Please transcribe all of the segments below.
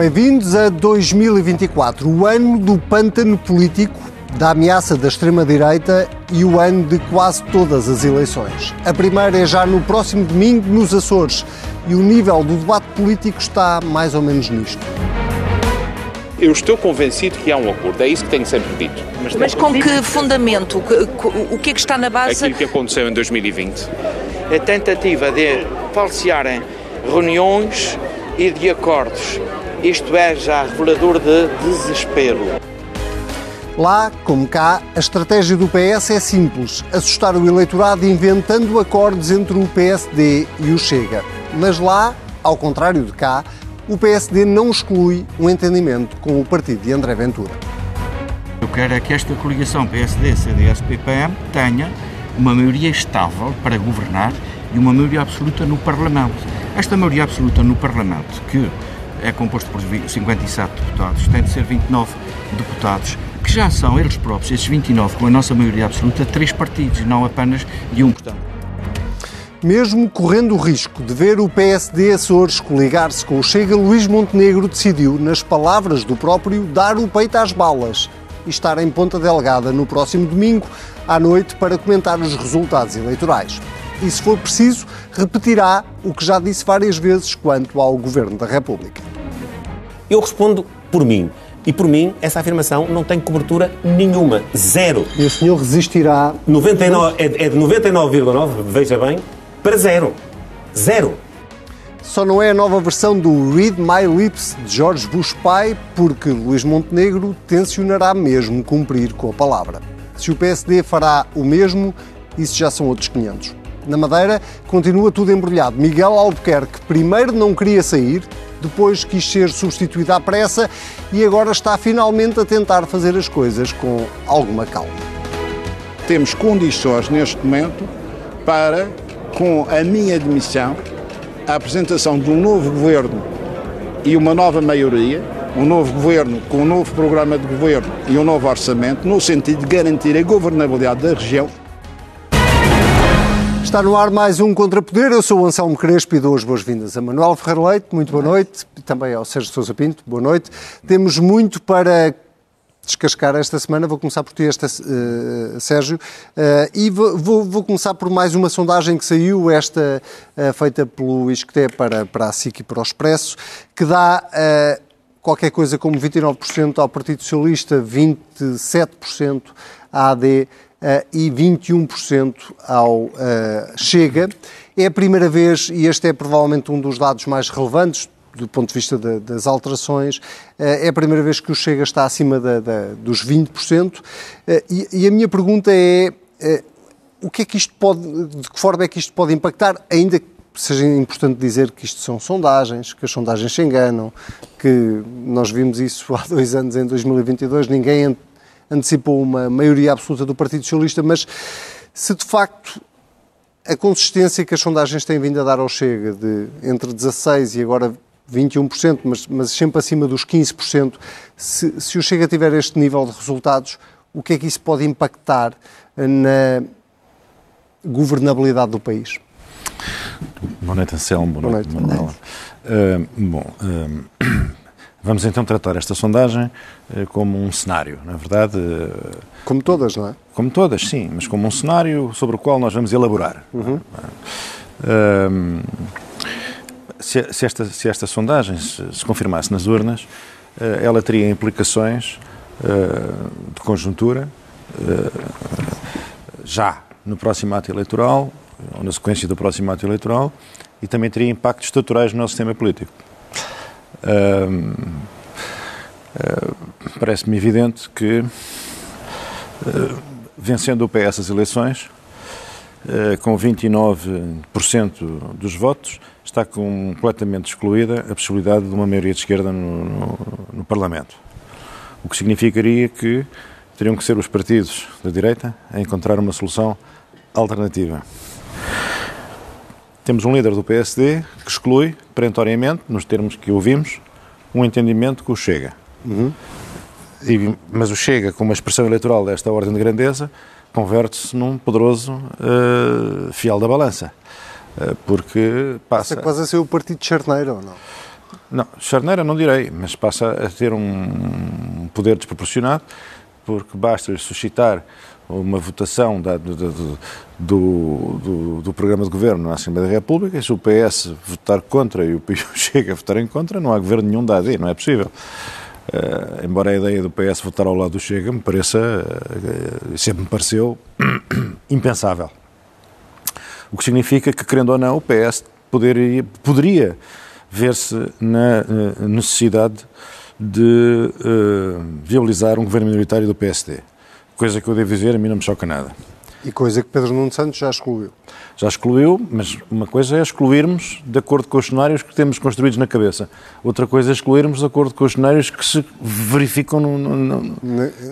Bem-vindos a 2024, o ano do pântano político, da ameaça da extrema-direita e o ano de quase todas as eleições. A primeira é já no próximo domingo, nos Açores, e o nível do debate político está mais ou menos nisto. Eu estou convencido que há um acordo, é isso que tenho sempre dito. Mas, Mas com que fundamento? O que é que está na base? Aquilo que aconteceu em 2020. A tentativa de falsearem reuniões e de acordos. Isto é já revelador de desespero. Lá, como cá, a estratégia do PS é simples: assustar o eleitorado inventando acordos entre o PSD e o Chega. Mas lá, ao contrário de cá, o PSD não exclui um entendimento com o partido de André Ventura. Eu quero é que esta coligação PSD, CDS, PPM tenha uma maioria estável para governar e uma maioria absoluta no Parlamento. Esta maioria absoluta no Parlamento, que é composto por 57 deputados, tem de ser 29 deputados, que já são eles próprios, esses 29, com a nossa maioria absoluta, três partidos, não apenas de um. Portanto, mesmo correndo o risco de ver o PSD Açores coligar-se com o Chega, Luís Montenegro decidiu, nas palavras do próprio, dar o peito às balas e estar em Ponta Delgada no próximo domingo à noite para comentar os resultados eleitorais. E, se for preciso, repetirá o que já disse várias vezes quanto ao Governo da República. Eu respondo por mim. E por mim, essa afirmação não tem cobertura nenhuma. Zero. E o senhor resistirá. 99, é, é de 99,9, veja bem, para zero. Zero. Só não é a nova versão do Read My Lips de George Bush pai, porque Luís Montenegro tencionará mesmo cumprir com a palavra. Se o PSD fará o mesmo, isso já são outros 500. Na Madeira, continua tudo embrulhado. Miguel Albuquerque primeiro não queria sair, depois quis ser substituído à pressa e agora está finalmente a tentar fazer as coisas com alguma calma. Temos condições neste momento para com a minha admissão, a apresentação de um novo governo e uma nova maioria, um novo governo com um novo programa de governo e um novo orçamento, no sentido de garantir a governabilidade da região. Está no ar mais um Contrapoder. Eu sou o Anselmo Crespo e dou as boas-vindas a Manuel Ferreira Leite. Muito boa noite. Também ao Sérgio Sousa Pinto. Boa noite. Temos muito para descascar esta semana. Vou começar por ti, esta, uh, Sérgio, uh, e vou, vou, vou, começar por mais uma sondagem que saiu, esta uh, feita pelo Isqueté para, para a SIC e para o Expresso, que dá qualquer coisa como 29% ao Partido Socialista, 27% à AD e 21% ao Chega. É a primeira vez, e este é provavelmente um dos dados mais relevantes, do ponto de vista de, das alterações, eh, é a primeira vez que o Chega está acima da, da, dos 20%. Eh, e, e, a minha pergunta é o que é que isto pode, de que forma é que isto pode impactar, ainda que seja importante dizer que isto são sondagens, que as sondagens se enganam, que nós vimos isso há dois anos, em 2022, ninguém antecipou uma maioria absoluta do Partido Socialista, mas se de facto a consistência que as sondagens têm vindo a dar ao Chega, de entre 16 e agora 21%, mas, mas sempre acima dos 15%. Se, se o Chega tiver este nível de resultados, o que é que isso pode impactar na governabilidade do país? Boa noite, Anselmo. Boa, noite, Manuela. Uh, bom, uh, vamos então tratar esta sondagem uh, como um cenário, na é verdade. como todas, não é? Como todas, sim, mas como um cenário sobre o qual nós vamos elaborar. Uhum se, se, esta, se esta sondagem se, se confirmasse nas urnas, uh, ela teria implicações uh, de conjuntura já no próximo ato eleitoral, ou na sequência do próximo ato eleitoral, e também teria impactos estruturais no nosso sistema político. Parece-me evidente que, vencendo o PS as eleições, com 29% dos votos, está completamente excluída a possibilidade de uma maioria de esquerda no, no, no Parlamento. O que significaria que teriam que ser os partidos da direita a encontrar uma solução alternativa. Temos um líder do PSD que exclui, perentoriamente, nos termos que ouvimos, um entendimento que o Chega. Uhum. E, mas o Chega, com uma expressão eleitoral desta ordem de grandeza, converte-se num poderoso uh, fiel da balança. Eh, porque passa... Passa quase a ser o partido de charneiro, ou não? Não, charneira não direi, mas passa a ter um poder desproporcionado, porque basta suscitar uma votação da, do, do, do, do, programa de governo na Assembleia da República, e se o PS votar contra e o chega votar em contra, não há governo nenhum da AD, não é possível. Uh, embora a ideia do PS votar ao lado do Chega me pareça, uh, sempre me pareceu impensável. O que significa que, querendo ou não, o PS poderia, poderia ver-se na uh, necessidade de viabilizar um governo minoritário do PSD. Coisa que eu devo dizer, a mim não me choca nada. E coisa que Pedro Nuno Santos já excluiu. Já excluiu, mas uma coisa é excluirmos de acordo com os cenários que temos construídos na cabeça. Outra coisa é excluirmos de acordo com os cenários que se verificam no, no, no,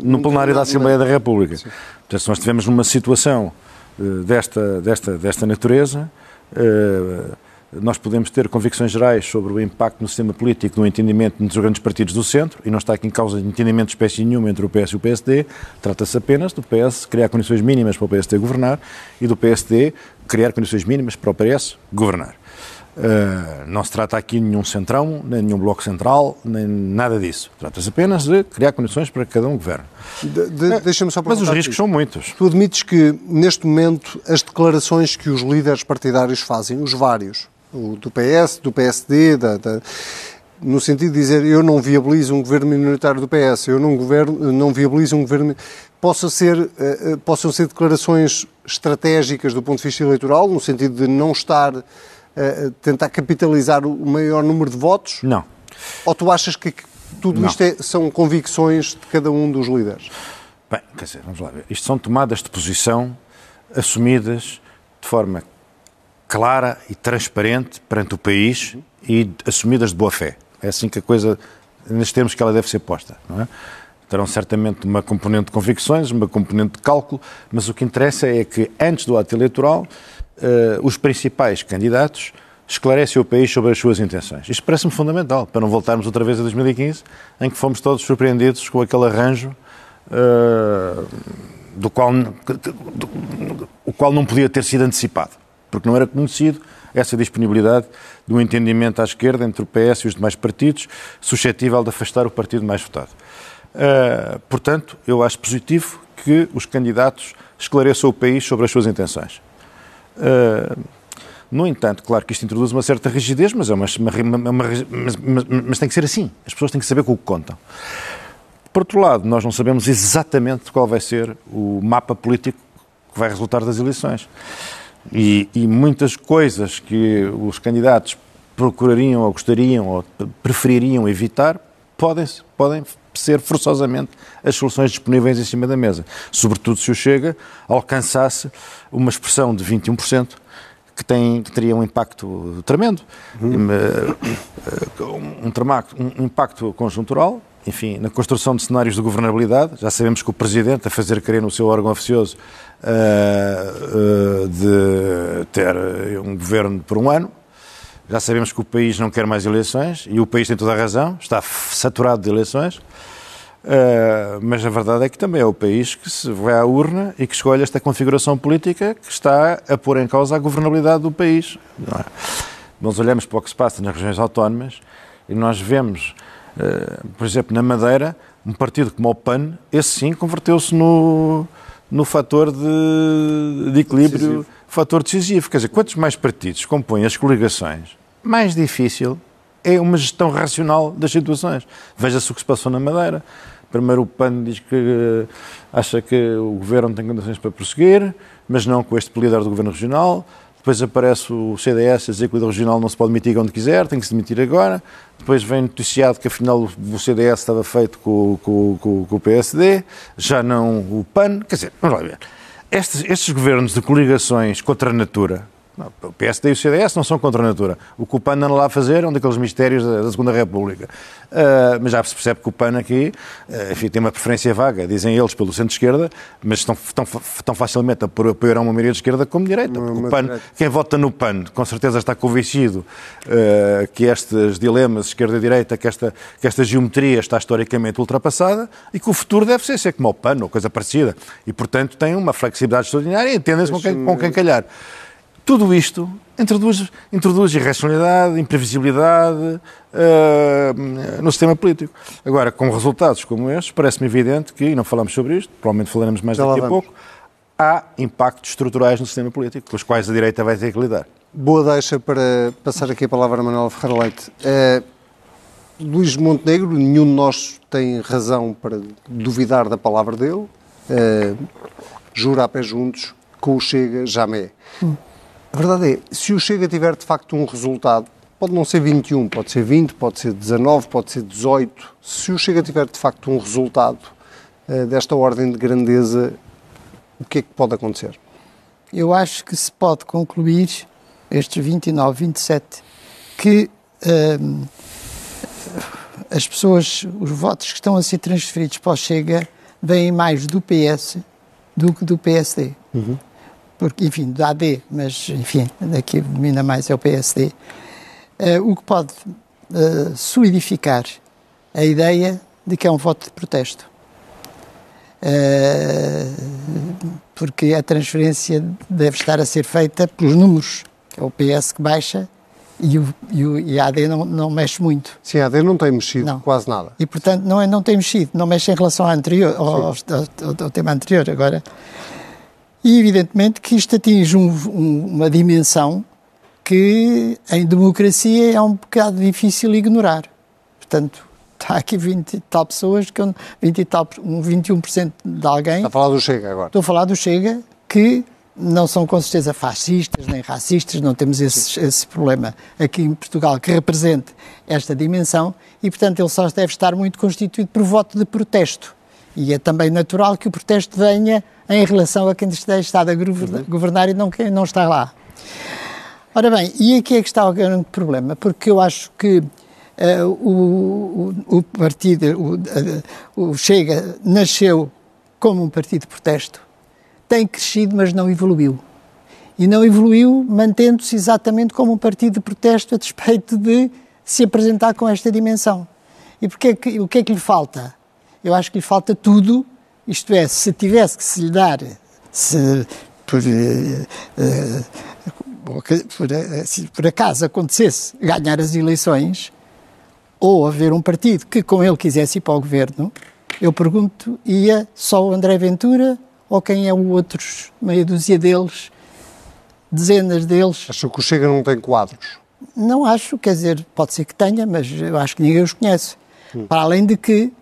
no plenário da Assembleia da República. Sim. Portanto, se nós estivermos numa situação uh, desta, desta, desta natureza, uh, nós podemos ter convicções gerais sobre o impacto no sistema político, no entendimento dos grandes partidos do centro, e não está aqui em causa de entendimento de espécie nenhuma entre o PS e o PSD, trata-se apenas do PS criar condições mínimas para o PSD governar e do PSD criar condições mínimas para o PS governar. Uh, não se trata aqui de nenhum centrão, nem nenhum bloco central, nem nada disso. Trata-se apenas de criar condições para que cada um governe. De, de, uh, só Mas os riscos são muitos. Tu admites que, neste momento, as declarações que os líderes partidários fazem, os vários, o do PS, do PSD, da, da, no sentido de dizer eu não viabilizo um governo minoritário do PS, eu não, governo, não viabilizo um governo. Possam ser, uh, possam ser declarações estratégicas do ponto de vista eleitoral, no sentido de não estar uh, tentar capitalizar o maior número de votos? Não. Ou tu achas que tudo não. isto é, são convicções de cada um dos líderes? Bem, quer dizer, vamos lá ver. Isto são tomadas de posição assumidas de forma clara e transparente perante o país e assumidas de boa fé. É assim que a coisa, nestes termos que ela deve ser posta. Não é? Terão certamente uma componente de convicções, uma componente de cálculo, mas o que interessa é que, antes do ato eleitoral, uh, os principais candidatos esclarecem o país sobre as suas intenções. Isto parece-me fundamental, para não voltarmos outra vez a 2015, em que fomos todos surpreendidos com aquele arranjo uh, do, qual, do, do, o qual não podia ter sido antecipado porque não era conhecido essa disponibilidade de um entendimento à esquerda entre o PS e os demais partidos, suscetível de afastar o partido mais votado. Uh, portanto, eu acho positivo que os candidatos esclareçam o país sobre as suas intenções. Uh, no entanto, claro que isto introduz uma certa rigidez, mas, é uma, uma, uma mas, tem que ser assim. As pessoas têm que saber com o que contam. Por outro lado, nós não sabemos exatamente qual vai ser o mapa político que vai resultar das eleições. E, e muitas coisas que os candidatos procurariam ou gostariam ou prefeririam evitar podem, podem ser forçosamente as soluções disponíveis em cima da mesa. Sobretudo se o Chega alcançasse uma expressão de 21%, que, tem, que teria um impacto tremendo. Uhum. Um, um, um impacto conjuntural enfim, na construção de cenários de governabilidade. Já sabemos que o Presidente, a fazer querer no seu órgão oficioso de ter um governo por um ano. Já sabemos que o país não quer mais eleições e o país tem toda a razão, está saturado de eleições. Uh, mas a verdade é que também é o país que se vai à urna e que escolhe esta configuração política que está a pôr em causa a governabilidade do país. É? Nós olhamos para o que se passa nas regiões autónomas e nós vemos eh, por exemplo, na Madeira, um partido como o PAN, esse sim converteu-se no, no fator de, de equilíbrio, decisivo. fator decisivo. Quer dizer, quantos mais partidos compõem as coligações, mais difícil é uma gestão racional das situações. Veja-se o que se passou na Madeira. Primeiro o PAN diz que eh, acha que o governo tem condições para prosseguir, mas não com este líder do governo regional. Depois aparece o CDS a dizer que o líder regional não se pode demitir onde quiser, tem que se demitir agora. Depois vem noticiado que afinal o CDS estava feito com, com, com, com o PSD, já não o PAN. Quer dizer, vamos lá ver. Estes, estes governos de coligações contra a natura, o PSD e o CDS não são contra a natura. O que o PAN anda lá a fazer é um daqueles mistérios da, da Segunda República. Uh, mas já se percebe que o PAN aqui uh, enfim, tem uma preferência vaga, dizem eles, pelo centro-esquerda, mas estão tão, facilmente a apoiar uma maioria de esquerda como de direita. O PAN, quem vota no PAN, com certeza está convencido uh, que estes dilemas esquerda-direita, que esta, que esta geometria está historicamente ultrapassada e que o futuro deve ser, ser como o PAN ou coisa parecida. E, portanto, tem uma flexibilidade extraordinária e entendem-se com quem, com quem calhar. Tudo isto introduz, introduz irracionalidade, imprevisibilidade uh, no sistema político. Agora, com resultados como estes, parece-me evidente que, e não falamos sobre isto, provavelmente falaremos mais Já daqui a pouco, há impactos estruturais no sistema político, com os quais a direita vai ter que lidar. Boa deixa para passar aqui a palavra a Manuel Ferreira Leite. Eh, Luís Montenegro, nenhum de nós tem razão para duvidar da palavra dele. Eh, jura a pé juntos com o Chega jamais. A verdade é, se o Chega tiver de facto um resultado, pode não ser 21, pode ser 20, pode ser 19, pode ser 18. Se o Chega tiver de facto um resultado eh, desta ordem de grandeza, o que é que pode acontecer? eu acho que se pode concluir estes 29, 27, que hum, as pessoas, os votos que estão a ser transferidos para o Chega vêm mais do PS do que do PSD. Porque, enfim, do AD, mas, enfim, daqui domina mais é o PSD. Eh, o que pode eh, solidificar a ideia de que é um voto de protesto. Eh, porque a transferência deve estar a ser feita pelos números, é o PS que baixa e, o, e, o, e a AD não, não mexe muito. Sim, a AD não tem mexido Não. quase nada. E, portanto, não, é, não tem mexido, não mexe em relação ao, anterior, ao, ao- ao- ao tema anterior agora. E, evidentemente, que isto atinge um- um- uma dimensão que, em democracia, é um bocado difícil ignorar. Portanto, está aqui 20 e tal pessoas, que eu- 20 e tal, um 21% de alguém Está a falar do Chega agora. Estou a falar do Chega, que não são com certeza fascistas nem racistas, não temos esse, esse problema aqui em Portugal que represente esta dimensão e, portanto, ele só deve estar muito constituído por voto de protesto. E é também natural que o protesto venha em relação a quem está a governa- governar e não quem não está lá. Ora bem, e aqui é que está o grande problema, porque eu acho que eh, o, o- partido, o, eh, o Chega, nasceu como um partido de protesto, tem crescido, mas não evoluiu. E não evoluiu mantendo-se exatamente como um partido de protesto a despeito de se apresentar com esta dimensão. E porque é que, o que é que lhe falta? Eu acho que lhe falta tudo, isto é, se tivesse que se lhe dar, se por, eh, eh, por, eh, se por acaso acontecesse ganhar as eleições, ou haver um partido que com ele quisesse ir para o governo, eu pergunto, ia só o André Ventura ou quem é o outros, meia dúzia deles, dezenas deles? Acho que o Chega não tem quadros. Não acho, quer dizer, pode ser que tenha, mas eu acho que ninguém os conhece. Para além de que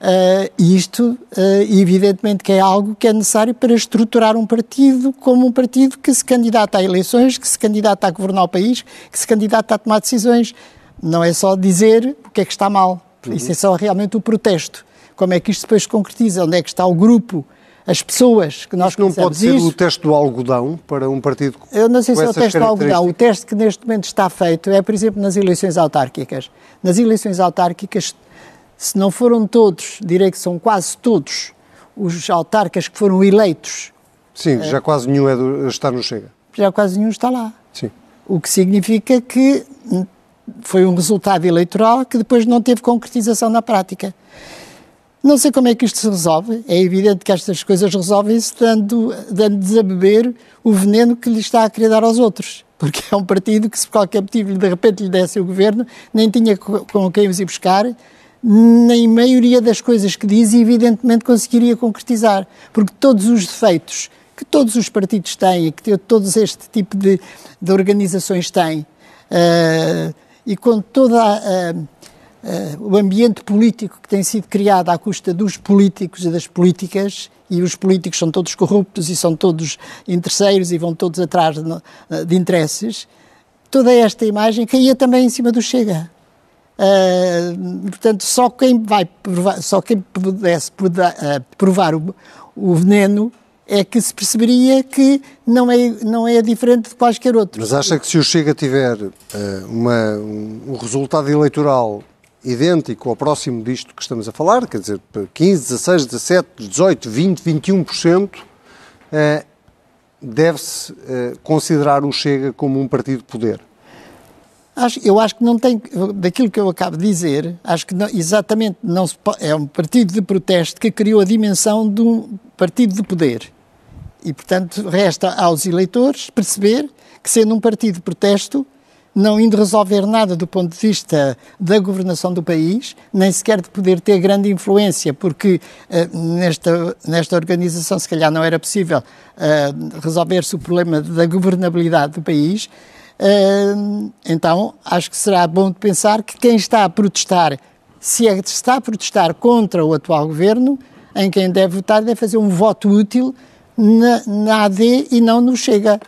eh, isto, eh, evidentemente, que é algo que é necessário para estruturar um partido como um partido que se candidata a eleições, que se candidata a governar o país, que se candidata a tomar decisões. Não é só dizer o que é que está mal. Isso é só realmente o protesto. Como é que isto depois se concretiza? Onde é que está o grupo, as pessoas que nós Isto não pode ser Isso- o teste do algodão para um partido eu não sei se é o teste do algodão. O teste que neste momento está feito é, por exemplo, nas eleições autárquicas. Nas eleições autárquicas, se não foram todos, direi que são quase todos, os autarcas que foram eleitos, Sim, já quase nenhum é do, está no Chega. já quase nenhum está lá. Sim. O que significa que foi um resultado eleitoral que depois não teve concretização na prática. Não sei como é que isto se resolve. É evidente que estas coisas resolvem-se dando, dando-lhes a beber o veneno que lhe está a querer dar aos outros. Porque é um partido que, se por qualquer motivo de repente lhe desse o governo, nem tinha co- com quem os ir buscar, nem maioria das coisas que diz, evidentemente, conseguiria concretizar. Porque todos os defeitos que todos os partidos têm e que todos este tipo de, de organizações têm, eh, e com toda a, a- a- o ambiente político que tem sido criado à custa dos políticos e das políticas, e os políticos são todos corruptos e são todos interesseiros e vão todos atrás de, de interesses, toda esta imagem caía também em cima do Chega. Uh, portanto, só quem vai provar, só quem pudesse uh, provar o, o veneno é que se perceberia que não é, não é diferente de quaisquer outros. Mas acha que se o Chega tiver eh, uma, um, resultado eleitoral idêntico ou próximo disto que estamos a falar, quer dizer, 15, 16, 17, 18, 20, 21%, eh, deve-se considerar o Chega como um partido de poder? Acho- eu acho que não tem, daquilo que eu acabo de dizer, acho que não- exatamente não se é um partido de protesto que criou a dimensão de um partido de poder. E, portanto, resta aos eleitores perceber que, sendo um partido de protesto, não indo resolver nada do ponto de vista da governação do país, nem sequer de poder ter grande influência, porque uh, nesta, nesta organização se calhar não era possível uh, resolver-se o problema da governabilidade do país. Uh, então, acho que será bom de pensar que quem está a protestar, se é, está a protestar contra o atual governo, em quem deve votar, deve fazer um voto útil na, na AD e não no Chega.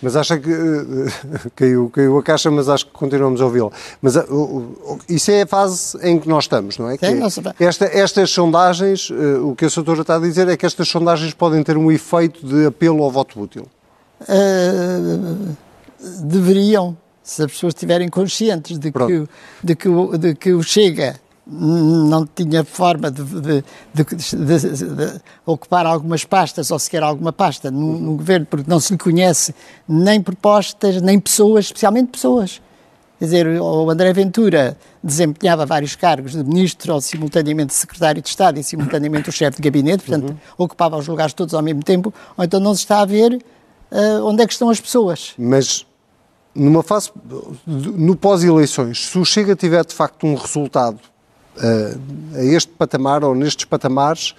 Mas acha que uh, caiu, caiu a caixa, mas acho que continuamos a ouvi-la. Mas uh, uh, isso é a fase em que nós estamos, não é? Sim, é esta, estas sondagens, o que a doutora está a dizer é que estas sondagens podem ter um efeito de apelo ao voto útil. Deveriam, se as pessoas estiverem conscientes de que, de, que, de que o Chega não tinha forma de, de, de, de, ocupar algumas pastas ou sequer alguma pasta no, no, governo, porque não se lhe conhece nem propostas, nem pessoas, especialmente pessoas. Quer dizer, o André Ventura desempenhava vários cargos de ministro ou simultaneamente secretário de Estado e simultaneamente o chefe de gabinete, portanto, uhum. ocupava os lugares todos ao mesmo tempo, ou então não se está a ver uh, onde é que estão as pessoas. Mas numa fase, no pós-eleições, se o Chega tiver de facto um resultado a este patamar ou nestes patamares,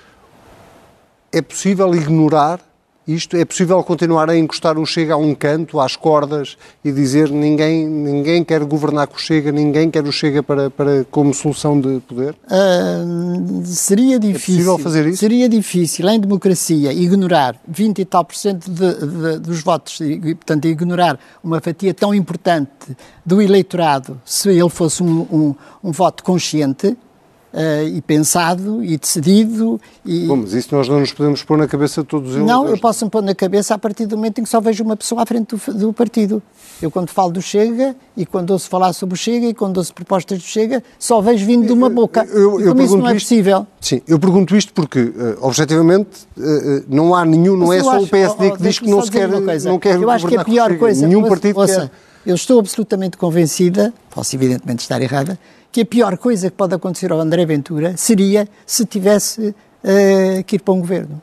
é possível ignorar isto? É possível continuar a encostar o Chega a um canto, às cordas, e dizer ninguém, ninguém quer governar com o Chega, ninguém quer o Chega para, para, como solução de poder? Uh, seria difícil. É possível fazer isso? Seria difícil, em democracia, ignorar 20 e tal por cento de, de, dos votos, e, portanto, ignorar uma fatia tão importante do eleitorado, se ele fosse um, um, um voto consciente, uh, e pensado e decidido. E... Bom, mas isso nós não nos podemos pôr na cabeça de todos eles. Não, eu posso me pôr na cabeça a partir do momento em que só vejo uma pessoa à frente do, do partido. Eu, quando falo do Chega e quando ouço falar sobre o Chega e quando ouço propostas do Chega, só vejo vindo de uma boca. Eu, eu, eu isso não é isto, possível. Sim, eu pergunto isto porque, uh, objetivamente, uh, não há nenhum, não mas é só acho, o PSD oh, que diz que não se quer, não quer Eu acho que a pior coisa. Nenhum partido ouça, quer. Eu estou absolutamente convencida, posso evidentemente estar errada, que a pior coisa que pode acontecer ao André Ventura seria se tivesse uh, que ir para um governo.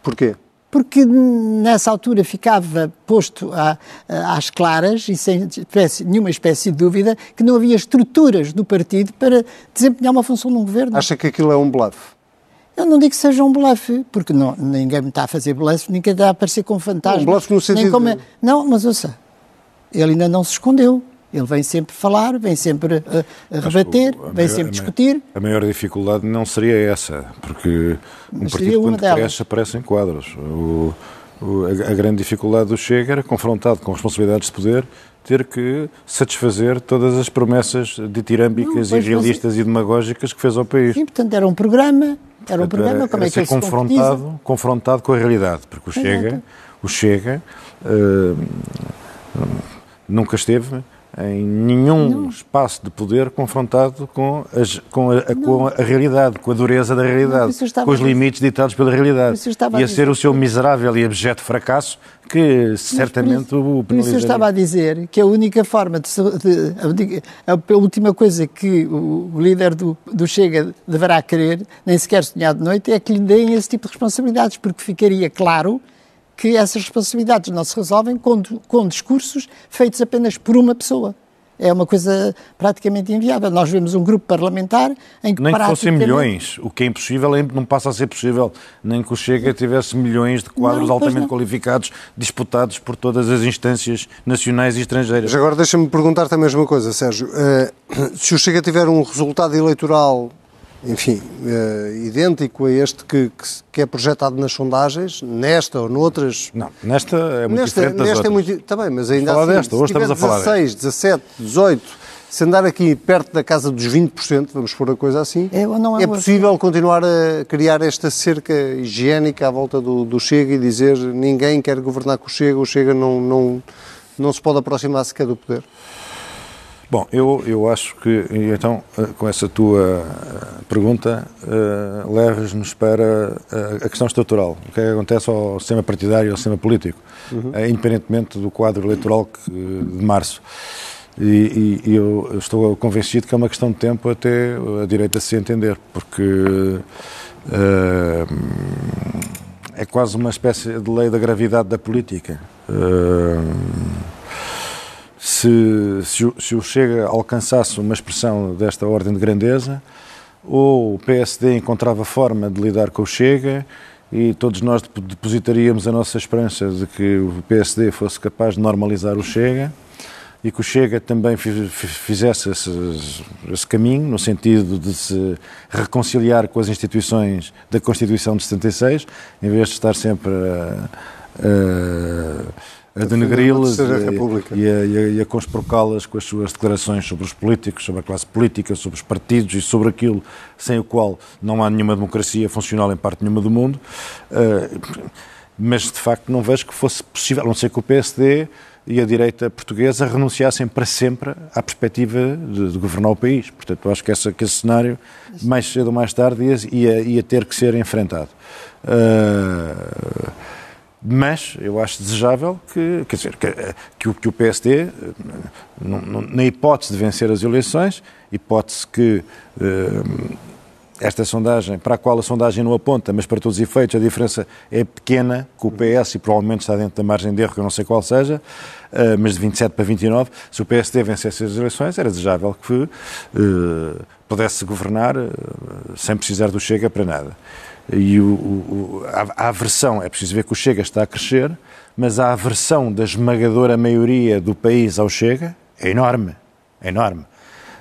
Porquê? Porque nessa altura ficava posto a, a, às claras e sem espécie, nenhuma espécie de dúvida que não havia estruturas no partido para desempenhar uma função num governo. Acha que aquilo é um bluff? Eu não digo que seja um bluff, porque não, ninguém me está a fazer bluff, ninguém está a aparecer com fantasmas. Um bluff no sentido... Como... É- não, mas ouça, ele ainda não se escondeu. Ele vem sempre falar, vem sempre a rebater, vem maior, sempre discutir. A maior dificuldade não seria essa, porque um Mas partido quando delas. cresce aparece em quadros. O, o, a, a, grande dificuldade do Chega era confrontado com responsabilidades de poder ter que satisfazer todas as promessas ditirâmbicas, irrealistas e demagógicas que fez ao país. Sim, portanto era um programa, era um programa, como é que ser confrontado, confrontado com a realidade, porque o Chega, o Chega uh, nunca esteve em nenhum não. espaço de poder confrontado com, as, com, a, com, a, realidade, com a dureza da realidade, não, com os limites ditados pela realidade. E a ser o seu miserável e abjeto fracasso que certamente isso, o penalizaria. Por isso eu estava a dizer que a única forma, de, de a, a, última coisa que o, o líder do, do, Chega deverá querer, nem sequer sonhar de noite, é que lhe deem esse tipo de responsabilidades, porque ficaria claro que essas responsabilidades não se resolvem com, com discursos feitos apenas por uma pessoa é uma coisa praticamente inviável. Nós vemos um grupo parlamentar em que Nem que fossem milhões, o que é impossível não passa a ser possível, nem que o Chega tivesse milhões de quadros não, altamente não. qualificados disputados por todas as instâncias nacionais e estrangeiras. Mas agora deixa-me perguntar-te a mesma coisa, Sérgio. Uh, se o Chega tiver um resultado eleitoral enfim, uh, idêntico a este que, que, que, é projetado nas sondagens, nesta ou noutras. Não, nesta é muito nesta, diferente das nesta outras. é muito, também, mas ainda falar assim, desta, hoje estamos a falar 16, 17, 18, se andar aqui perto da casa dos 20%, vamos pôr a coisa assim, é, não é, é possível continuar a criar esta cerca higiênica à volta do, do Chega e dizer ninguém quer governar com o Chega, o Chega não, não, não se pode aproximar sequer do poder? Bom, eu, eu acho que, então, eh, com essa tua eh, pergunta, uh, leves-nos para a questão estrutural. O que, é que acontece ao sistema partidário, ao sistema político, uhum. uh, independentemente do quadro eleitoral que, de março. E, e, eu estou convencido que é uma questão de tempo até a direita se entender, porque uh, é quase uma espécie de lei da gravidade da política. Uh, se, se, se o Chega alcançasse uma expressão desta ordem de grandeza, ou o PSD encontrava forma de lidar com o Chega e todos nós depositaríamos a nossa esperança de que o PSD fosse capaz de normalizar o Chega e que o Chega também fizesse esse, esse, caminho, no sentido de se reconciliar com as instituições da Constituição de 76, em vez de estar sempre a, a, a denegri-las e, e, e, e a conspurcá-las com as suas declarações sobre os políticos, sobre a classe política, sobre os partidos e sobre aquilo sem o qual não há nenhuma democracia funcional em parte nenhuma do mundo. Uh, mas, de facto, não vejo que fosse possível, a não ser que o PSD e a direita portuguesa renunciassem para sempre à perspectiva de, de governar o país. Portanto, eu acho que, essa, que esse cenário, mais cedo ou mais tarde, ia, ia ter que ser enfrentado. Uh, mas eu acho desejável que, quer dizer, que, que, o, que o PSD, na hipótese de vencer as eleições, hipótese que uh, esta sondagem, para a qual a sondagem não aponta, mas para todos os efeitos a diferença é pequena, que o PS e provavelmente está dentro da margem de erro, que eu não sei qual seja, uh, mas de 27 para 29, se o PSD vencesse as eleições, era desejável que uh, pudesse governar uh, sem precisar do Chega para nada. E o, o, a, aversão, é preciso ver que o Chega está a crescer, mas a aversão da esmagadora maioria do país ao Chega é enorme, é enorme.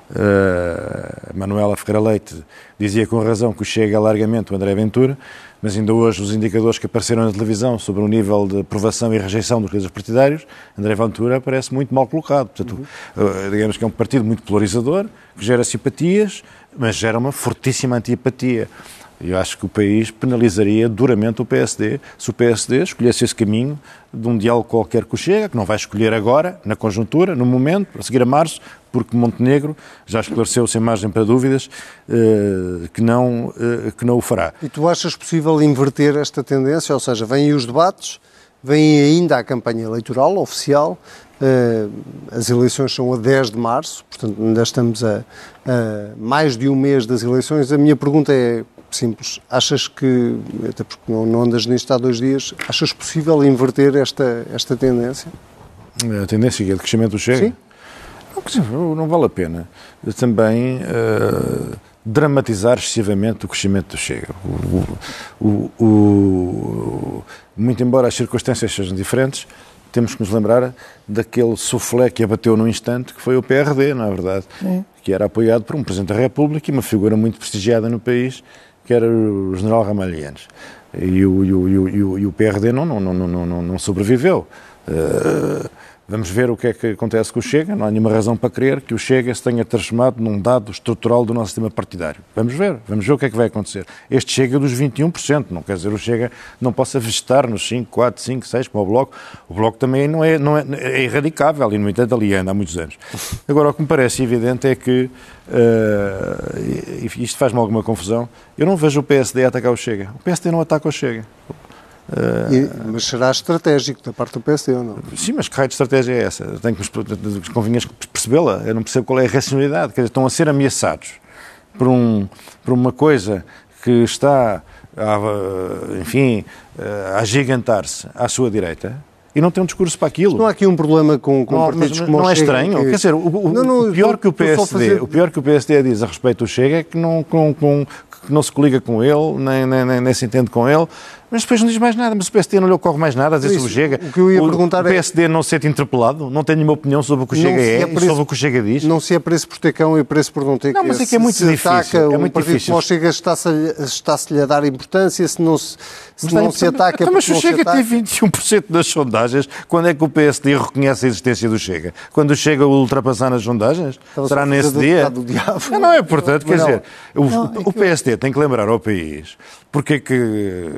Uh, Manuela Ferreira Leite dizia com razão que o Chega largamente o André Ventura, mas ainda hoje os indicadores que apareceram na televisão sobre o nível de aprovação e rejeição dos líderes partidários, André Ventura parece muito mal colocado. Portanto, uhum. uh, digamos que é um partido muito polarizador, que gera simpatias, mas gera uma fortíssima antipatia. Eu acho que o país penalizaria duramente o PSD se o PSD escolhesse esse caminho de um diálogo qualquer que Chega, que não vai escolher agora, na conjuntura, no momento, a seguir a março, porque Montenegro já esclareceu sem margem para dúvidas eh, que, não, eh, que não o fará. E tu achas possível inverter esta tendência? Ou seja, vêm os debates, vem ainda a campanha eleitoral oficial, eh, as eleições são a 10 de março, portanto ainda estamos a, a mais de um mês das eleições. A minha pergunta é simples. Achas que, até porque não, andas nisto há dois dias, achas possível inverter esta, esta tendência? A tendência é de crescimento do Chega? Sim. Não, não vale a pena também uh, dramatizar excessivamente o crescimento do Chega. O, o, o, muito embora as circunstâncias sejam diferentes, temos que nos lembrar daquele soufflé que abateu num instante, que foi o PRD, na é verdade, Sim. que era apoiado por um Presidente da República e uma figura muito prestigiada no país, que era o general Ramalhianes. E o, e o, e o, e o PRD não, não, não, não, não sobreviveu. Uh, vamos ver o que é que acontece com o Chega. Não há nenhuma razão para crer que o Chega se tenha transformado num dado estrutural do nosso sistema partidário. Vamos ver, vamos ver o que é que vai acontecer. Este Chega dos 21%, não quer dizer o Chega não possa vegetar nos 5, 4, 5, 6, como o Bloco. O Bloco também não é, não é, é erradicável e, no entanto, ali anda há muitos anos. Agora, o que me parece evidente é que Uh, isto faz-me alguma confusão. Eu não vejo o PSD atacar o Chega. O PSD não ataca o Chega. Uh, e, mas será estratégico da parte do PSD ou não? Sim, mas que raio de estratégia é essa? Tenho que convinhas percebê-la. Eu não percebo qual é a racionalidade. Quer dizer, estão a ser ameaçados por, um, por uma coisa que está, a, enfim, a gigantar-se à sua direita e não tem um discurso para aquilo. Não há aqui um problema com, com não, partidos como Não é estranho? Que... Quer dizer, o, o, não, não, o pior que o PSD, fazer... o pior que o PSD diz a respeito do Chega é que não, com, com, que não se coliga com ele, nem, nem, nem, nem se entende com ele, mas depois não diz mais nada, mas o PSD não lhe ocorre mais nada a dizer sobre o Chega. O que eu ia perguntar o PSD é... não se sente interpelado, não tem nenhuma opinião sobre o que o Chega é, é e sobre o que o Chega diz. Não se é preço por ter cão e preço por não ter Não, mas é que é muito se difícil. Ataca, é muito um partido difícil. como o Chega está-se-lhe está a dar importância, se não se, se, não se ataca então, Mas o Chega tem 21% das sondagens, quando é que o PSD reconhece a existência do Chega? Quando o Chega o ultrapassar nas sondagens? Será nesse dia? Não, não é importante, quer dizer, o, o PSD tem que lembrar ao país porque é que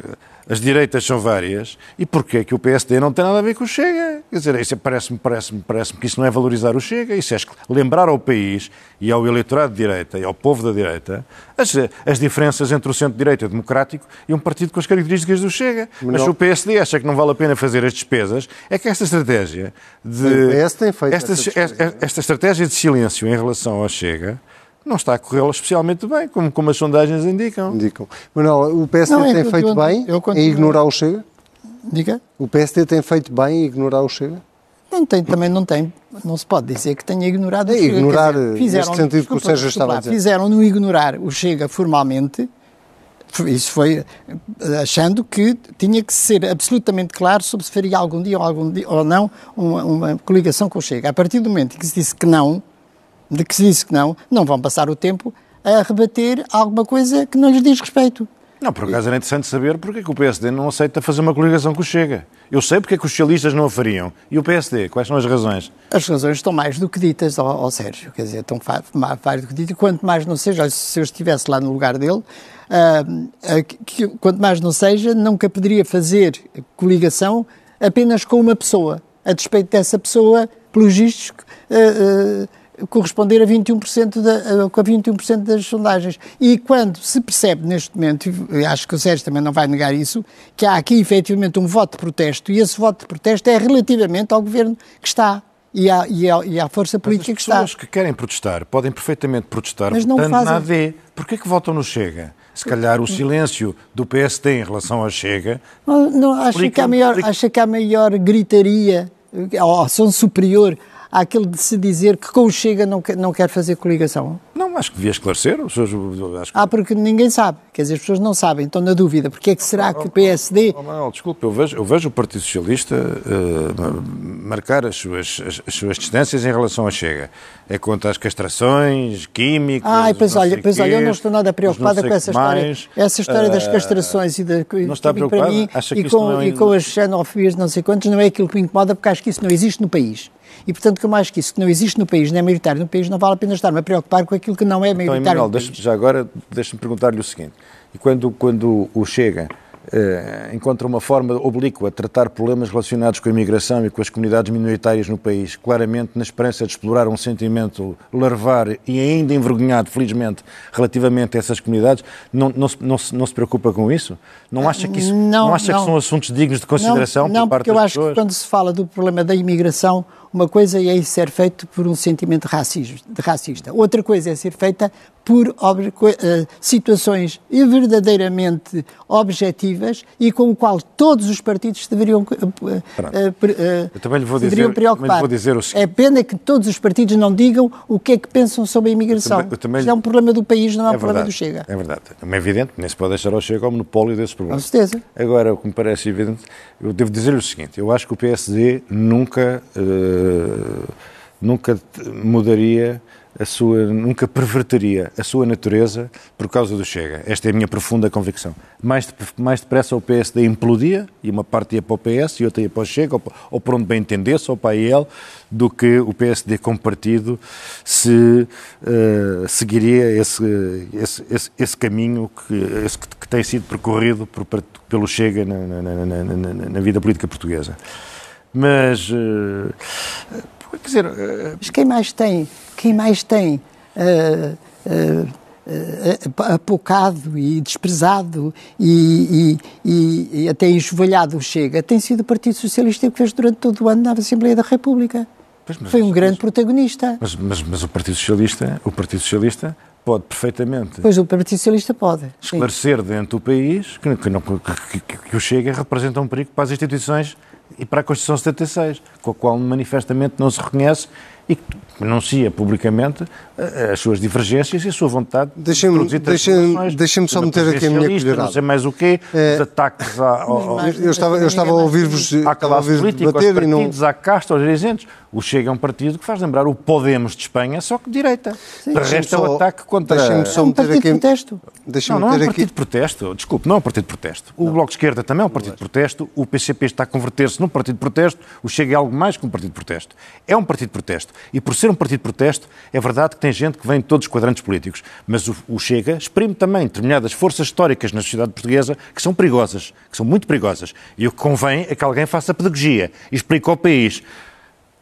as direitas são várias e porque é que o PSD não tem nada a ver com o Chega. Quer dizer, isso é, parece-me parece parece que isso não é valorizar o Chega, isso é lembrar ao país e ao eleitorado de direita e ao povo da direita as, as diferenças entre o centro-direita democrático e um partido com as características do Chega. Mas, Mas se o PSD acha que não vale a pena fazer as despesas, é que esta estratégia de... O PS tem feito esta, esta, esta estratégia de silêncio em relação ao Chega não está a corrê-la especialmente bem, como, como as sondagens indicam. Indicam. Manuel, o PSD Não, é tem feito bem em ignorar o Chega? Diga? O PSD tem feito bem em ignorar o Chega? Não tem, também não tem, não se pode dizer que tenha ignorado É, o Chega. ignorar, dizer, neste sentido que o Sérgio desculpa estava a dizer. Fizeram-no ignorar o Chega formalmente, isso foi eh, achando que tinha que ser absolutamente claro sobre se faria algum dia ou, algum dia, ou não uma, uma coligação com o Chega. A partir do momento em que se disse que não, de que se disse que não, não vão passar o tempo a rebater alguma coisa que não lhes diz respeito. Não, por acaso era interessante saber porque é que o PSD não aceita fazer uma coligação com o Chega. Eu sei porque é que os socialistas não a fariam. E o PSD? Quais são as razões? As razões estão mais do que ditas ao, ao Sérgio, quer dizer, estão mais do que ditas, quanto mais não seja, se eu estivesse lá no lugar dele, ah, que- quanto mais não seja, nunca poderia fazer coligação apenas com uma pessoa, a despeito dessa pessoa, pelos vistos, ah, ah, corresponder a 21%, da, a, com a 21% das sondagens. E quando se percebe neste momento, e acho que o Sérgio também não vai negar isso, que há aqui efetivamente um voto de protesto, e esse voto de protesto é relativamente ao governo que está e à, e à, e à força política que As está. pessoas que querem protestar podem perfeitamente protestar Mas não votando fazem. na AD. Porquê que votam no Chega? Se calhar o silêncio do PSD em relação ao Chega Não, não, acha, Explica- que há maior, acha que há maior gritaria, eh, ou som superior àquele de se dizer que com o Chega não quer, não quer fazer coligação? Não, acho que devia esclarecer. Os seus, acho que... Ah, porque ninguém sabe, quer dizer, as pessoas não sabem, estão na dúvida. Porque é que será que o PSD... Oh, Manuel, desculpe, eu vejo, eu vejo o Partido Socialista eh, marcar as suas, as, as suas distâncias em relação ao Chega. É contra as castrações químicas. Ai, pois olha, pois olha, eu não estou nada preocupada com essa história. mais. Essa história das Eh, castrações e, da, não está preocupada? mim Acha que e, isso com, não é- e com as xenofobias não sei quantos não é aquilo que me incomoda porque acho que isso não existe no país. E, portanto, como acho que isso que não existe no país, não é maioritário no país, não vale a pena estar-me a preocupar com aquilo que não é Então, maioritário Emanuel, no país. deixa- já agora deixa-me perguntar-lhe o seguinte. E quando, quando o Chega eh, encontra uma forma oblíqua de tratar problemas relacionados com a imigração e com as comunidades minoritárias no país, claramente na esperança de explorar um sentimento larvar e ainda envergonhado, felizmente, relativamente a essas comunidades, não, não, se, não, se, não se preocupa com isso? Não acha que, isso, Não, não acha não. que são assuntos dignos de consideração não, não, por parte porque eu das acho pessoas? que quando se fala do problema da imigração, uma coisa é ser feito por um sentimento racista. Outra coisa é ser feita por eh, situações verdadeiramente objetivas e com o qual todos os partidos deveriam, eh, eh, Eu também lhe vou dizer- deveriam também lhe preocupar. vou dizer o seguinte. É pena que todos os partidos não digam o que é que pensam sobre a imigração. Eu também- eu também- é um problema do país, não é um É problema verdade, do Chega. É verdade. É evidente, nem se pode deixar ao Chega ao monopólio desses problemas. Com certeza. Agora, o que me parece evidente, eu devo dizer-lhe o seguinte: eu acho que o PSD nunca, eh, nunca t- mudaria a sua, nunca perverteria a sua natureza por causa do Chega. Esta é a minha profunda convicção. Mais, de- mais depressa o PSD implodia, e uma parte ia para o PS e outra ia para o Chega, ou, ou por onde bem entendesse, ou para a IEL, do que o PSD como partido se eh, seguiria esse, esse, esse, esse caminho que, esse que, que tem sido percorrido por, pelo Chega na- na- na- na vida política portuguesa. Mas, eh, quer dizer, eh, Mas quem mais tem, quem mais tem ah, apocado e desprezado e, e- e- até enxovalhado o Chega tem sido o Partido Socialista que fez durante todo o ano na Assembleia da República. Pois, mas- Foi um grande protagonista. mas, mas, mas o Partido Socialista, o Partido Socialista pode perfeitamente Pois o Partido Socialista pode. sim. esclarecer dentro do país que, que- que- que o Chega representa um perigo para as instituições e para a Constituição 76, com a qual manifestamente não se reconhece e que anuncia publicamente eh, as suas divergências e a sua vontade Deixem-me- de deixem- transformações, deixem-me só meter aqui a minha colherada. Não sei mais o quê, É. os ataques à- ao, ao, Mas- Eu estava, eu estava a ouvir-vos à a classe ouvir-vos política, aos debater e não... partidos, à casta, aos dirigentes. O Chega é um partido que faz lembrar o Podemos de Espanha, só que de direita. De resto é o ataque contra... Deixem-me só É um meter partido aqui... de protesto. Não, não é um partido aqui... de protesto. Desculpe, não é um partido de protesto. O Bloco de Esquerda também é um partido de protesto. O PCP está a converter-se num partido de protesto. O Chega é algo mais que um partido de protesto. É um partido de protesto. E por ser um partido de protesto, é verdade que tem gente que vem de todos os quadrantes políticos. Mas o, o Chega exprime também determinadas forças históricas na sociedade portuguesa que são perigosas, que são muito perigosas. E o que convém é que alguém faça pedagogia e explique ao país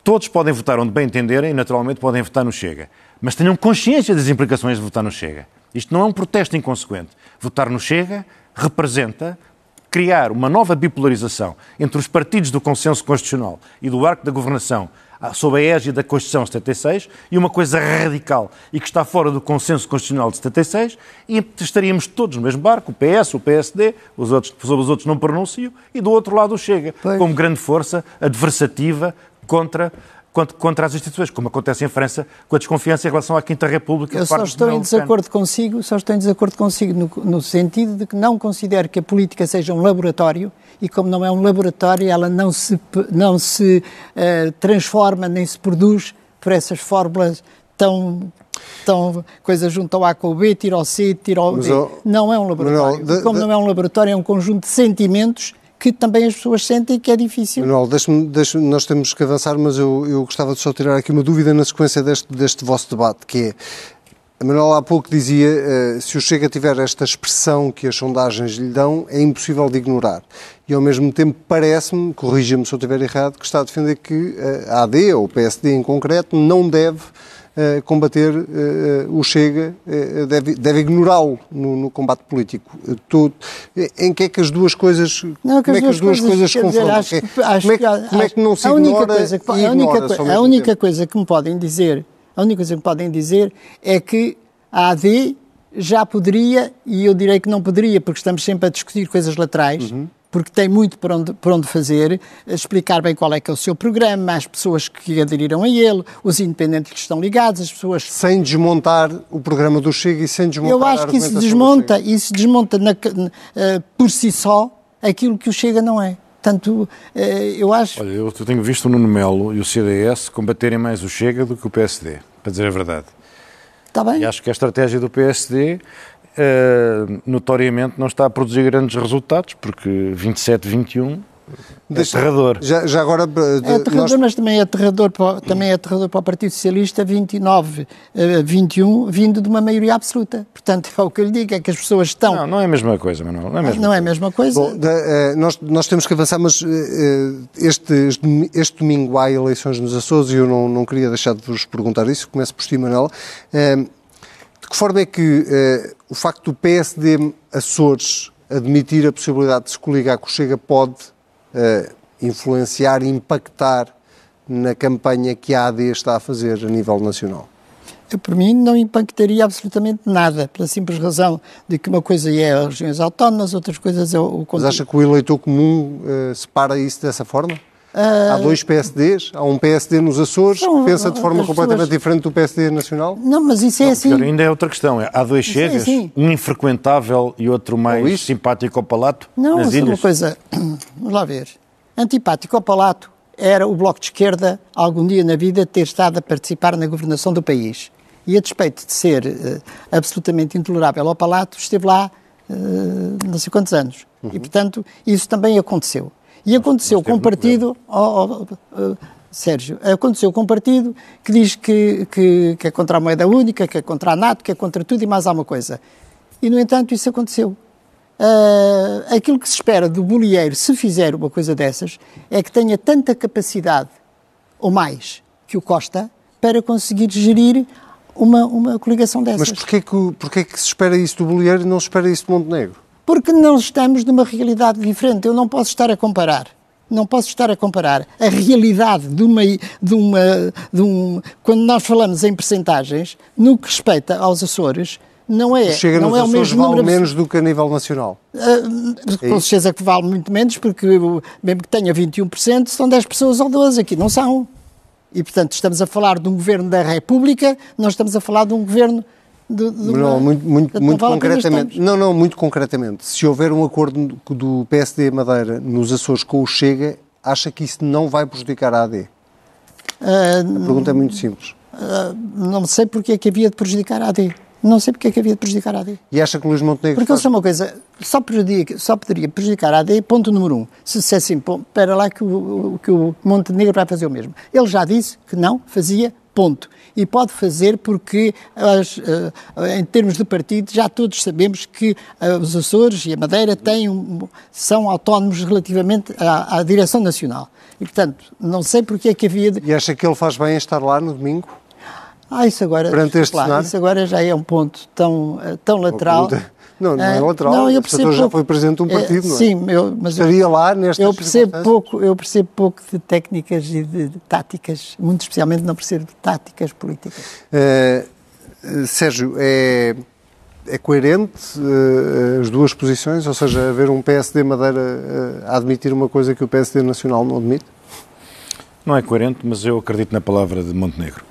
Todos podem votar onde bem entenderem e, naturalmente, podem votar no Chega. Mas tenham consciência das implicações de votar no Chega. Isto não é um protesto inconsequente. Votar no Chega representa criar uma nova bipolarização entre os partidos do consenso constitucional e do arco da governação sob a égide da Constituição de 76 e uma coisa radical e que está fora do consenso constitucional de 76 e estaríamos todos no mesmo barco, o PS, o PSD, os outros, sobre os outros não pronuncio, e do outro lado o Chega, Pois. como grande força adversativa contra, contra, as instituições, como acontece em França com a desconfiança em relação à Quinta República. Eu só estou em desacordo consigo, só estou em desacordo consigo no, no sentido de que não considero que a política seja um laboratório e como não é um laboratório, ela não se, não se eh, transforma nem se produz por essas fórmulas tão tão coisa junto ao A com o B, tira ao C, tira D. ó, Não é um laboratório. Manuel, como da- não é um laboratório, é um conjunto de sentimentos que também as pessoas sentem que é difícil. Manuel, deixa- nós temos que avançar, mas eu, eu gostava de só tirar aqui uma dúvida na sequência deste, deste vosso debate, que é, a Manuel há pouco dizia, eh, se o Chega tiver esta expressão que as sondagens lhe dão, é impossível de ignorar. E ao mesmo tempo parece-me, corrija-me se eu estiver errado, que está a defender que eh, a AD, ou o PSD em concreto, não deve eh, combater o Chega, deve, deve ignorá-lo no, no combate político. Tu- em que é que as duas coisas, Não, como é que as duas coisas se quer dizer, confrontam? acho É- como, é que, que- como é que não se a única ignora coisa que, a única, a única coisa que me podem dizer, a única coisa que podem dizer é que a AD já poderia, e eu direi que não poderia, porque estamos sempre a discutir coisas laterais, Uhum. porque tem muito por onde, por onde fazer, explicar bem qual é que é o seu programa, as pessoas que aderiram a ele, os independentes que estão ligados, as pessoas Sem desmontar o programa do Chega e sem desmontar eu acho que isso desmonta, isso desmonta na- eh, por si só aquilo que o Chega não é. Portanto, eh, eu acho. Olha, eu tenho visto o Nuno Melo e o CDS combaterem mais o Chega do que o PSD, para dizer a verdade. Está bem? E acho que a estratégia do PSD, eh, notoriamente, não está a produzir grandes resultados, porque 27, 21 é Deixa- aterrador. Já, já agora, eh, É aterrador, nós- mas também é aterrador, para, o- também é aterrador para o Partido Socialista 29, eh, 21, vindo de uma maioria absoluta. Portanto, é o que eu lhe digo, é que as pessoas estão. Não, não é a mesma coisa, Manuel. Não é a mesma Não é a coisa. mesma coisa. Bom, da- eh, nós, nós temos que avançar, mas eh, eh, este, este, domingo há eleições nos Açores e eu não, não queria deixar de vos perguntar isso. Começo por ti, Manuel. Eh, de que forma é que eh, o facto do PSD Açores admitir a possibilidade de se coligar com o Chega pode eh, influenciar impactar na campanha que a AD está a fazer a nível nacional? Eu, por mim, não impactaria absolutamente nada, pela simples razão de que uma coisa é as regiões autónomas, outras coisas é o, Mas acha que o eleitor comum eh, separa isso dessa forma? Há dois PSDs? Há um PSD nos Açores São- que pensa de forma completamente pessoas- diferente do PSD nacional? Não, mas isso é assim. Pior ainda é outra questão. é, Há dois Isso é chegas, assim. um infrequentável e outro mais simpático ao palato, Não, nas é uma ilhas. coisa. Vamos lá ver. Antipático ao Palato era o Bloco de Esquerda, algum dia na vida, ter estado a participar na governação do país. E a despeito de ser eh, absolutamente intolerável ao Palato, esteve lá eh, não sei quantos anos. E, portanto, isso também aconteceu. E aconteceu com um partido. oh, oh, oh, Sérgio, aconteceu com um partido que diz que, que, que é contra a moeda única, que é contra a NATO, que é contra tudo e mais alguma coisa. E, no entanto, isso aconteceu. Ah, aquilo que se espera do bolieiro, se fizer uma coisa dessas, é que tenha tanta capacidade, ou mais, que o Costa, para conseguir gerir uma, uma coligação dessas. Mas porquê que, porquê que se espera isso do Bolieiro e não se espera isso do Montenegro? Porque nós estamos numa realidade diferente. Eu não posso estar a comparar. Não posso estar a comparar a realidade de uma, de uma, de um, quando nós falamos em percentagens, no que respeita aos Açores, não é, Chega não nos é o mesmo vale número menos do que a nível nacional. Uh, com certeza que vale muito menos, porque mesmo que tenha 21%, são 10 pessoas ou 12, aqui não são. E, portanto, estamos a falar de um governo da República, não estamos a falar de um governo de, de uma- Não, muito, muito, muito concretamente. Não, não, muito concretamente. Se houver um acordo do- PSD Madeira nos Açores com o Chega, acha que isso não vai prejudicar a AD? A pergunta é muito simples. Não sei porque é que havia de prejudicar a AD. Não sei porque é que havia de prejudicar a AD. E acha que o Luís Montenegro Porque faz... são uma coisa, só, prejudica, só poderia prejudicar a AD, ponto número um. Se dissessem, pô, espera lá que o, que o Montenegro vai fazer o mesmo. Ele já disse que não fazia, ponto. E pode fazer porque, as, eh, em termos de partido, já todos sabemos que eh, os Açores e a Madeira têm um- são autónomos relativamente à, à direção nacional. E, portanto, não sei porque é que havia de... E acha que ele faz bem em estar lá no domingo? Ah, isso agora, cenário? isso agora já é um ponto tão, eh, tão lateral. Não, não é Ah, lateral. Não, eu O percebo setor já pouco. foi presidente de um Eh, partido, não é? Sim, eu, mas eu, Estaria lá nestas eu percebo pouco, eu percebo pouco de técnicas e de, de táticas, muito especialmente não percebo de táticas políticas. Eh, Sérgio, é, é coerente eh, as duas posições? Ou seja, haver um PSD Madeira eh, a admitir uma coisa que o PSD Nacional não admite? Não é coerente, mas eu acredito na palavra de Montenegro.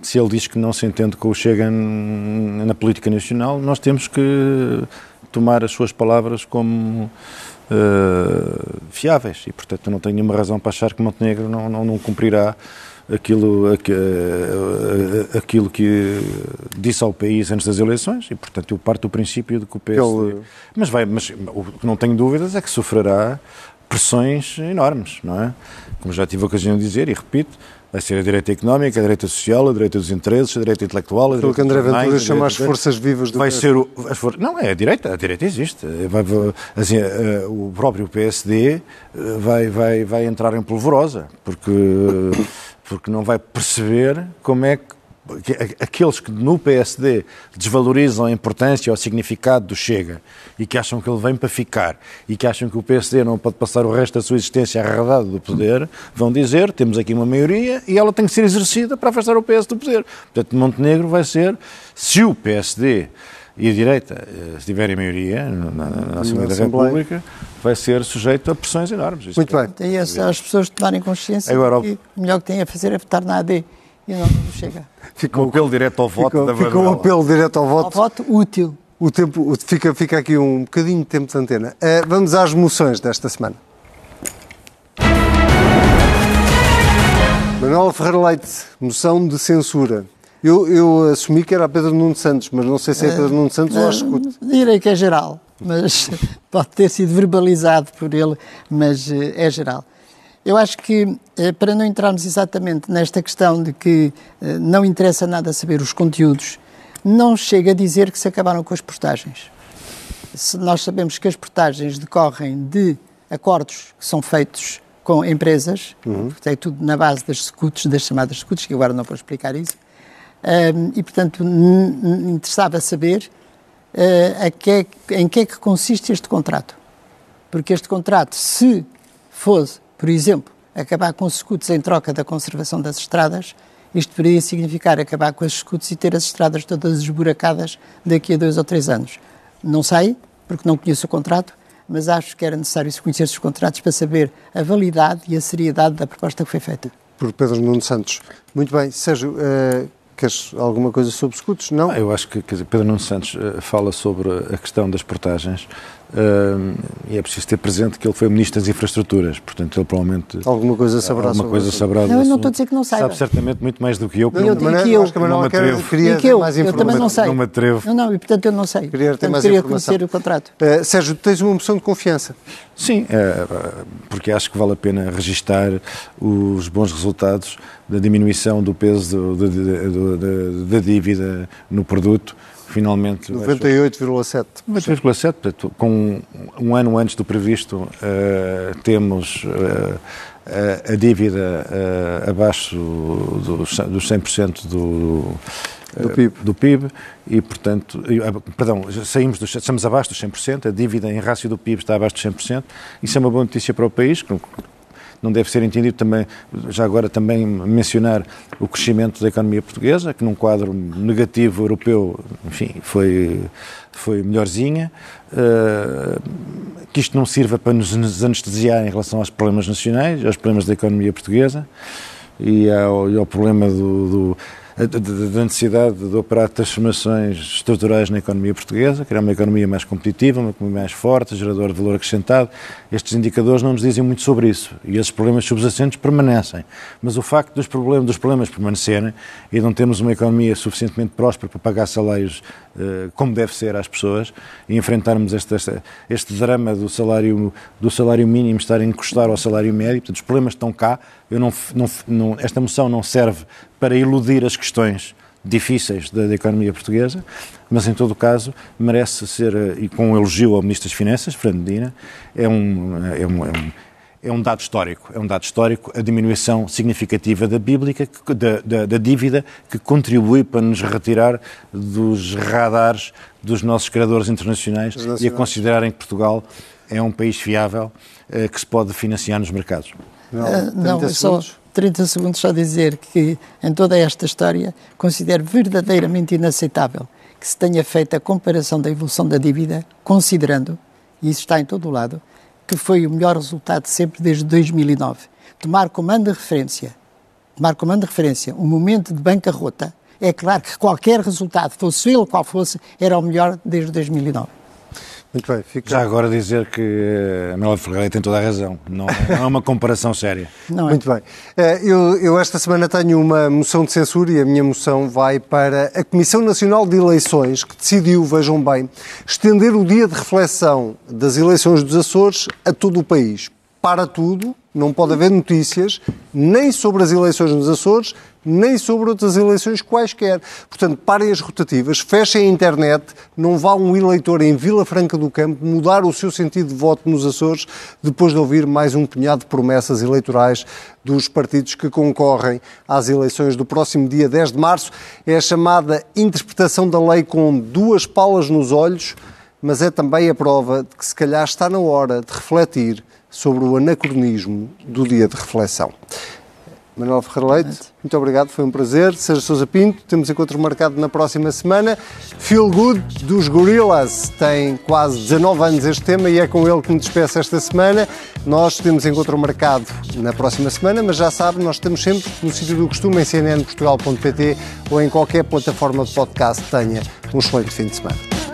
Se ele diz que não se entende com o Chega na política nacional, nós temos que tomar as suas palavras como eh, fiáveis e, portanto, não tenho nenhuma razão para achar que Montenegro não, não, não cumprirá aquilo, aqu- eh, aquilo que disse ao país antes das eleições e, portanto, eu parto do princípio de que o PSD... Ele- Mas, vai, mas o que não tenho dúvidas é que sofrerá pressões enormes, não é? Como já tive a ocasião de dizer e repito, vai ser a direita económica, a direita social, a direita dos interesses, a direita intelectual, a direita que André Ventura a chama as forças vivas do vai ser o, as for- não é a direita a direita existe. Vai, assim, eh, o próprio PSD eh, vai vai vai entrar em polvorosa porque porque não vai perceber como é que aqueles que no PSD desvalorizam a importância ou o significado do Chega e que acham que ele vem para ficar e que acham que o PSD não pode passar o resto da sua existência arredado do poder, vão dizer, temos aqui uma maioria e ela tem que ser exercida para afastar o PS do poder. Portanto, Montenegro vai ser, se o PSD e a direita eh, se tiverem maioria na, na, na Assembleia da. República, vai ser sujeito a pressões enormes. Isso Muito bem. Daí as, as pessoas tomarem consciência Agora, que o melhor que têm a fazer é votar na AD e não Chega. Com o apelo direto ao voto Ficou, da ficou um Manuela. apelo direto ao Ao voto. voto útil. O tempo, o- fica, fica aqui um bocadinho de tempo de antena. Eh, vamos às moções desta semana. Manuel Ferreira Leite, moção de censura. Eu, eu assumi que era a Pedro Nuno Santos, mas não sei se é Pedro Nuno Santos ou acho que Eh, Direi que é geral, mas pode ter sido verbalizado por ele, mas eh, é geral. Eu acho que, eh, para não entrarmos exatamente nesta questão de que eh, não interessa nada saber os conteúdos, não chega a dizer que se acabaram com as portagens. Se nós sabemos que as portagens decorrem de acordos que são feitos com empresas, portanto, é tudo na base das scouts, das chamadas scouts, que agora não vou explicar isso, Ahm, e, portanto, interessava saber a que é em que é que consiste este contrato. Porque este contrato, se fosse, por exemplo, acabar com os escudos em troca da conservação das estradas, isto poderia significar acabar com as escudos e ter as estradas todas esburacadas daqui a dois ou três anos. Não sei, porque não conheço o contrato, mas acho que era necessário se conhecer os contratos para saber a validade e a seriedade da proposta que foi feita. por Pedro Nuno Santos. Muito bem. Sérgio, eh, queres alguma coisa sobre escudos? Não? Ah, Eu acho que quer dizer, Pedro Nuno Santos eh, fala sobre a questão das portagens e é preciso ter presente que ele foi Ministro das Infraestruturas, portanto ele provavelmente Alguma coisa saberá alguma sobre coisa saberá Não, eu não estou a dizer que não saiba. Sabe certamente muito mais do que eu, Não, eu- que eu- acho que a Manuela não me atrevo. queria que eu, mais eu também não sei. Não me atrevo. Não, não, e portanto eu não sei. Queria ter portanto, mais queria informação. conhecer o contrato. Eh, Sérgio, tens uma moção de confiança. Sim, eh, porque acho que vale a pena registar os bons resultados da diminuição do peso da dívida no produto. Finalmente, baixou 98,7. 98,7, portanto, com um ano antes do previsto, eh, temos eh, a, a dívida eh, abaixo dos, dos 100% do, Do PIB. do PIB e, portanto, perdão, saímos dos, estamos abaixo dos 100%, a dívida em rácio do PIB está abaixo dos 100%, isso é uma boa notícia para o país, não- deve ser entendido também, já agora também mencionar o crescimento da economia portuguesa, que num quadro negativo europeu, enfim, foi, foi melhorzinha, eh, que isto não sirva para nos anestesiar em relação aos problemas nacionais, aos problemas da economia portuguesa e ao, e ao problema do, do- da- da da necessidade de operar transformações estruturais na economia portuguesa, criar uma economia mais competitiva, uma economia mais forte, geradora de valor acrescentado. Estes indicadores não nos dizem muito sobre isso e esses problemas subjacentes permanecem. Mas o facto dos problemas, dos problemas permanecerem e não termos uma economia suficientemente próspera para pagar salários eh, como deve ser às pessoas e enfrentarmos este, este, este drama do salário, do salário mínimo estar a encostar ao salário médio, portanto, os problemas estão cá. Eu não, não, não, esta moção não serve para iludir as questões difíceis da, da economia portuguesa, mas em todo o caso merece ser, eh, e com um elogio ao Ministro das Finanças, Fernando Medina, é um, é um, é um é um dado histórico. É um dado histórico a diminuição significativa da, bíblica, da, da, da dívida que contribui para nos retirar dos radares dos nossos criadores internacionais e a considerarem que Portugal é um país fiável eh, que se pode financiar nos mercados. Não, uh, não só 30 segundos só dizer que em toda esta história considero verdadeiramente inaceitável que se tenha feito a comparação da evolução da dívida, considerando, e isso está em todo o lado, que foi o melhor resultado sempre desde 2009. Tomar como de referência, tomar como de referência um momento de bancarrota, é claro que qualquer resultado, fosse ele qual fosse, era o melhor desde 2009. Muito bem. Fica... Já agora dizer que eh, a Manuela Ferreira tem toda a razão. Não, não é uma comparação séria. Não é. Muito bem. Eh, eu, eu, esta semana tenho uma moção de censura e a minha moção vai para a Comissão Nacional de Eleições, que decidiu, vejam bem, estender o dia de reflexão das eleições dos Açores a todo o país. Para tudo, não pode haver notícias nem sobre as eleições nos Açores, nem sobre outras eleições quaisquer. Portanto, parem as rotativas, fechem a internet, não vá um eleitor em Vila Franca do Campo mudar o seu sentido de voto nos Açores depois de ouvir mais um punhado de promessas eleitorais dos partidos que concorrem às eleições do próximo dia 10 de março. É a chamada interpretação da lei com duas palas nos olhos, mas é também a prova de que se calhar está na hora de refletir sobre o anacronismo do dia de reflexão. Manuel Ferreira Leite, muito obrigado, foi um prazer. Sérgio Sousa Pinto, temos encontro marcado na próxima semana. Feel Good, dos Gorillaz, tem quase 19 anos este tema e é com ele que me despeço esta semana. Nós temos encontro marcado na próxima semana, mas já sabe, nós estamos sempre no sítio do costume, em cnnportugal.pt ou em qualquer plataforma de podcast tenha um excelente fim de semana.